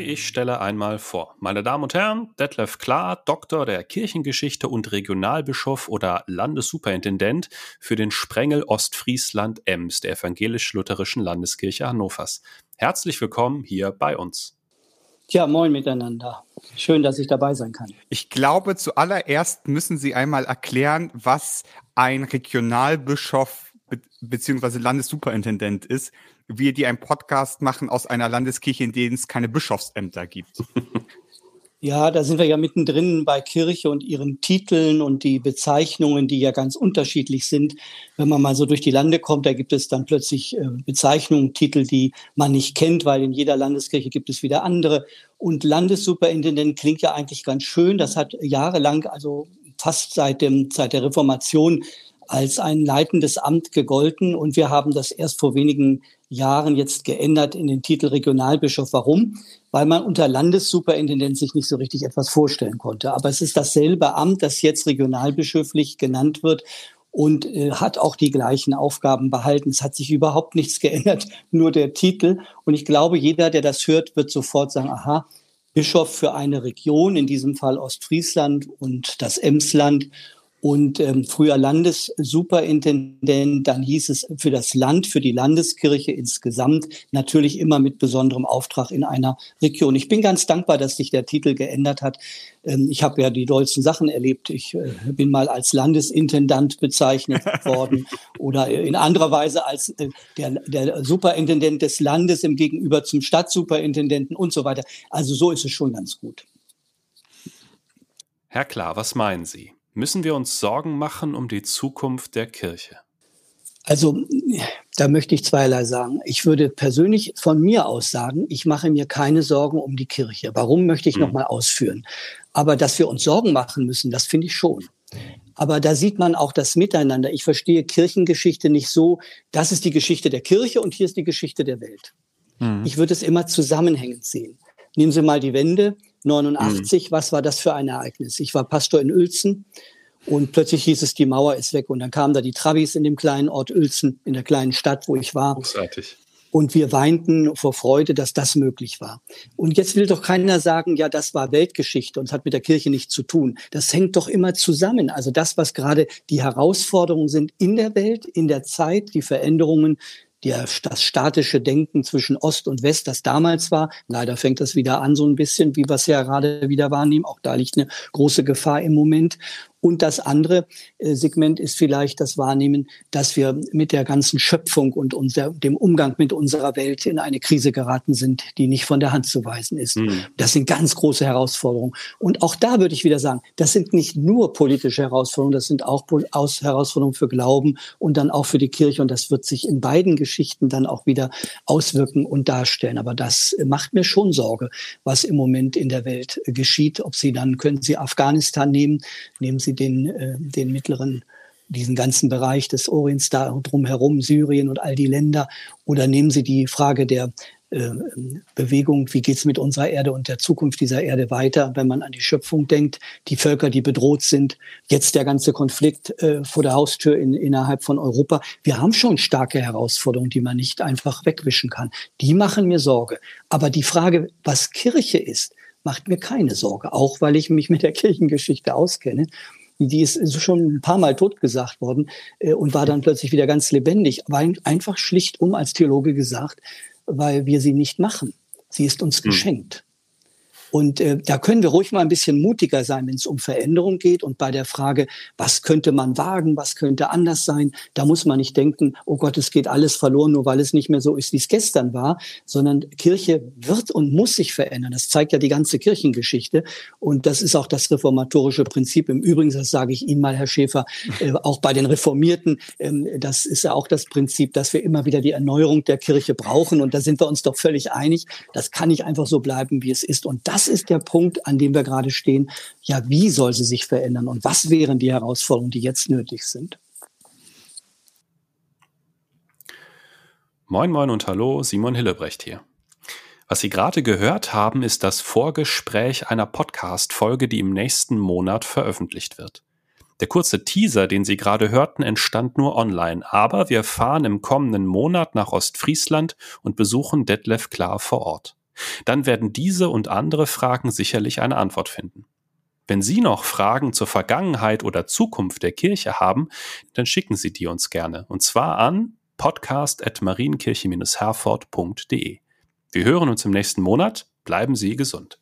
Ich stelle einmal vor. Meine Damen und Herren, Detlef Klar, Doktor der Kirchengeschichte und Regionalbischof oder Landessuperintendent für den Sprengel Ostfriesland Ems der evangelisch-lutherischen Landeskirche Hannovers. Herzlich willkommen hier bei uns. Ja, moin miteinander. Schön, dass ich dabei sein kann. Ich glaube, zuallererst müssen Sie einmal erklären, was ein Regionalbischof be bzw. Landessuperintendent ist. Wir, die einen Podcast machen aus einer Landeskirche, in denen es keine Bischofsämter gibt. Ja, da sind wir ja mittendrin bei Kirche und ihren Titeln und die Bezeichnungen, die ja ganz unterschiedlich sind. Wenn man mal so durch die Lande kommt, da gibt es dann plötzlich äh, Bezeichnungen, Titel, die man nicht kennt, weil in jeder Landeskirche gibt es wieder andere. Und Landessuperintendent klingt ja eigentlich ganz schön. Das hat jahrelang, also fast seit dem, seit der Reformation als ein leitendes Amt gegolten. Und wir haben das erst vor wenigen Jahren jetzt geändert in den Titel Regionalbischof. Warum? Weil man unter Landessuperintendent sich nicht so richtig etwas vorstellen konnte. Aber es ist dasselbe Amt, das jetzt regionalbischöflich genannt wird und äh, hat auch die gleichen Aufgaben behalten. Es hat sich überhaupt nichts geändert, nur der Titel. Und ich glaube, jeder, der das hört, wird sofort sagen, aha, Bischof für eine Region, in diesem Fall Ostfriesland und das Emsland und ähm, früher Landessuperintendent, dann hieß es für das Land, für die Landeskirche insgesamt, natürlich immer mit besonderem Auftrag in einer Region. Ich bin ganz dankbar, dass sich der Titel geändert hat. Ähm, ich habe ja die dollsten Sachen erlebt. Ich äh, bin mal als Landesintendant bezeichnet worden oder in anderer Weise als äh, der, der Superintendent des Landes im Gegenüber zum Stadtsuperintendenten und so weiter. Also so ist es schon ganz gut. Herr Klar, was meinen Sie? Müssen wir uns Sorgen machen um die Zukunft der Kirche? Also, da möchte ich zweierlei sagen. Ich würde persönlich von mir aus sagen, ich mache mir keine Sorgen um die Kirche. Warum möchte ich hm. nochmal ausführen? Aber dass wir uns Sorgen machen müssen, das finde ich schon. Aber da sieht man auch das Miteinander. Ich verstehe Kirchengeschichte nicht so, das ist die Geschichte der Kirche und hier ist die Geschichte der Welt. Hm. Ich würde es immer zusammenhängend sehen. Nehmen Sie mal die Wende. 89, mhm. was war das für ein Ereignis? Ich war Pastor in Uelzen und plötzlich hieß es, die Mauer ist weg. Und dann kamen da die Travis in dem kleinen Ort Uelzen, in der kleinen Stadt, wo ich war. Großartig. Und wir weinten vor Freude, dass das möglich war. Und jetzt will doch keiner sagen, ja, das war Weltgeschichte und hat mit der Kirche nichts zu tun. Das hängt doch immer zusammen. Also das, was gerade die Herausforderungen sind in der Welt, in der Zeit, die Veränderungen, der, das statische Denken zwischen Ost und West, das damals war. Leider fängt das wieder an, so ein bisschen, wie wir es ja gerade wieder wahrnehmen. Auch da liegt eine große Gefahr im Moment. Und das andere äh, Segment ist vielleicht das Wahrnehmen, dass wir mit der ganzen Schöpfung und unser, dem Umgang mit unserer Welt in eine Krise geraten sind, die nicht von der Hand zu weisen ist. Mhm. Das sind ganz große Herausforderungen. Und auch da würde ich wieder sagen, das sind nicht nur politische Herausforderungen, das sind auch Herausforderungen für Glauben und dann auch für die Kirche. Und das wird sich in beiden Geschichten dann auch wieder auswirken und darstellen. Aber das macht mir schon Sorge, was im Moment in der Welt geschieht. Ob Sie dann, können Sie Afghanistan nehmen, nehmen Sie Sie den, äh, den mittleren, diesen ganzen Bereich des Orients da drumherum, Syrien und all die Länder, oder nehmen Sie die Frage der äh, Bewegung, wie geht es mit unserer Erde und der Zukunft dieser Erde weiter, wenn man an die Schöpfung denkt, die Völker, die bedroht sind, jetzt der ganze Konflikt äh, vor der Haustür in, innerhalb von Europa. Wir haben schon starke Herausforderungen, die man nicht einfach wegwischen kann. Die machen mir Sorge. Aber die Frage, was Kirche ist, macht mir keine Sorge, auch weil ich mich mit der Kirchengeschichte auskenne die ist schon ein paar Mal totgesagt worden äh, und war dann plötzlich wieder ganz lebendig. Aber einfach schlicht um als Theologe gesagt, weil wir sie nicht machen. Sie ist uns hm. geschenkt. Und äh, da können wir ruhig mal ein bisschen mutiger sein, wenn es um Veränderung geht. Und bei der Frage, was könnte man wagen, was könnte anders sein, da muss man nicht denken, oh Gott, es geht alles verloren, nur weil es nicht mehr so ist, wie es gestern war, sondern Kirche wird und muss sich verändern. Das zeigt ja die ganze Kirchengeschichte. Und das ist auch das reformatorische Prinzip. Im Übrigen, das sage ich Ihnen mal, Herr Schäfer, äh, auch bei den Reformierten, ähm, das ist ja auch das Prinzip, dass wir immer wieder die Erneuerung der Kirche brauchen. Und da sind wir uns doch völlig einig. Das kann nicht einfach so bleiben, wie es ist. Und das das ist der Punkt, an dem wir gerade stehen. Ja, wie soll sie sich verändern und was wären die Herausforderungen, die jetzt nötig sind? Moin, moin und hallo, Simon Hillebrecht hier. Was Sie gerade gehört haben, ist das Vorgespräch einer Podcast-Folge, die im nächsten Monat veröffentlicht wird. Der kurze Teaser, den Sie gerade hörten, entstand nur online, aber wir fahren im kommenden Monat nach Ostfriesland und besuchen Detlef Klar vor Ort. Dann werden diese und andere Fragen sicherlich eine Antwort finden. Wenn Sie noch Fragen zur Vergangenheit oder Zukunft der Kirche haben, dann schicken Sie die uns gerne. Und zwar an podcast.marienkirche-herford.de. Wir hören uns im nächsten Monat. Bleiben Sie gesund.